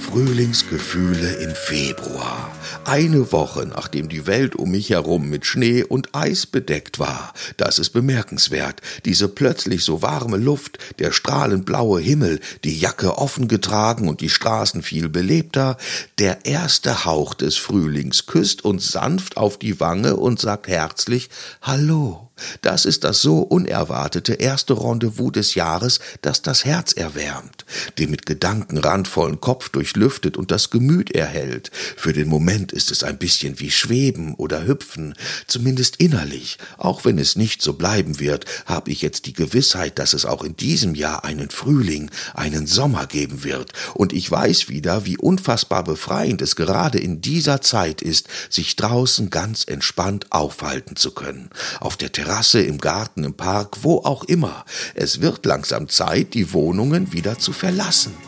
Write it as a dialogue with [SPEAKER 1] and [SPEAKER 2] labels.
[SPEAKER 1] Frühlingsgefühle im Februar. Eine Woche nachdem die Welt um mich herum mit Schnee und Eis bedeckt war. Das ist bemerkenswert. Diese plötzlich so warme Luft, der strahlend blaue Himmel, die Jacke offen getragen und die Straßen viel belebter. Der erste Hauch des Frühlings küsst uns sanft auf die Wange und sagt herzlich Hallo. Das ist das so unerwartete erste Rendezvous des Jahres, das das Herz erwärmt, den mit Gedanken randvollen Kopf durchlüftet und das Gemüt erhält. Für den Moment ist es ein bisschen wie Schweben oder Hüpfen, zumindest innerlich. Auch wenn es nicht so bleiben wird, habe ich jetzt die Gewissheit, dass es auch in diesem Jahr einen Frühling, einen Sommer geben wird. Und ich weiß wieder, wie unfassbar befreiend es gerade in dieser Zeit ist, sich draußen ganz entspannt aufhalten zu können. Auf der Terrasse, im Garten, im Park, wo auch immer. Es wird langsam Zeit, die Wohnungen wieder zu verlassen.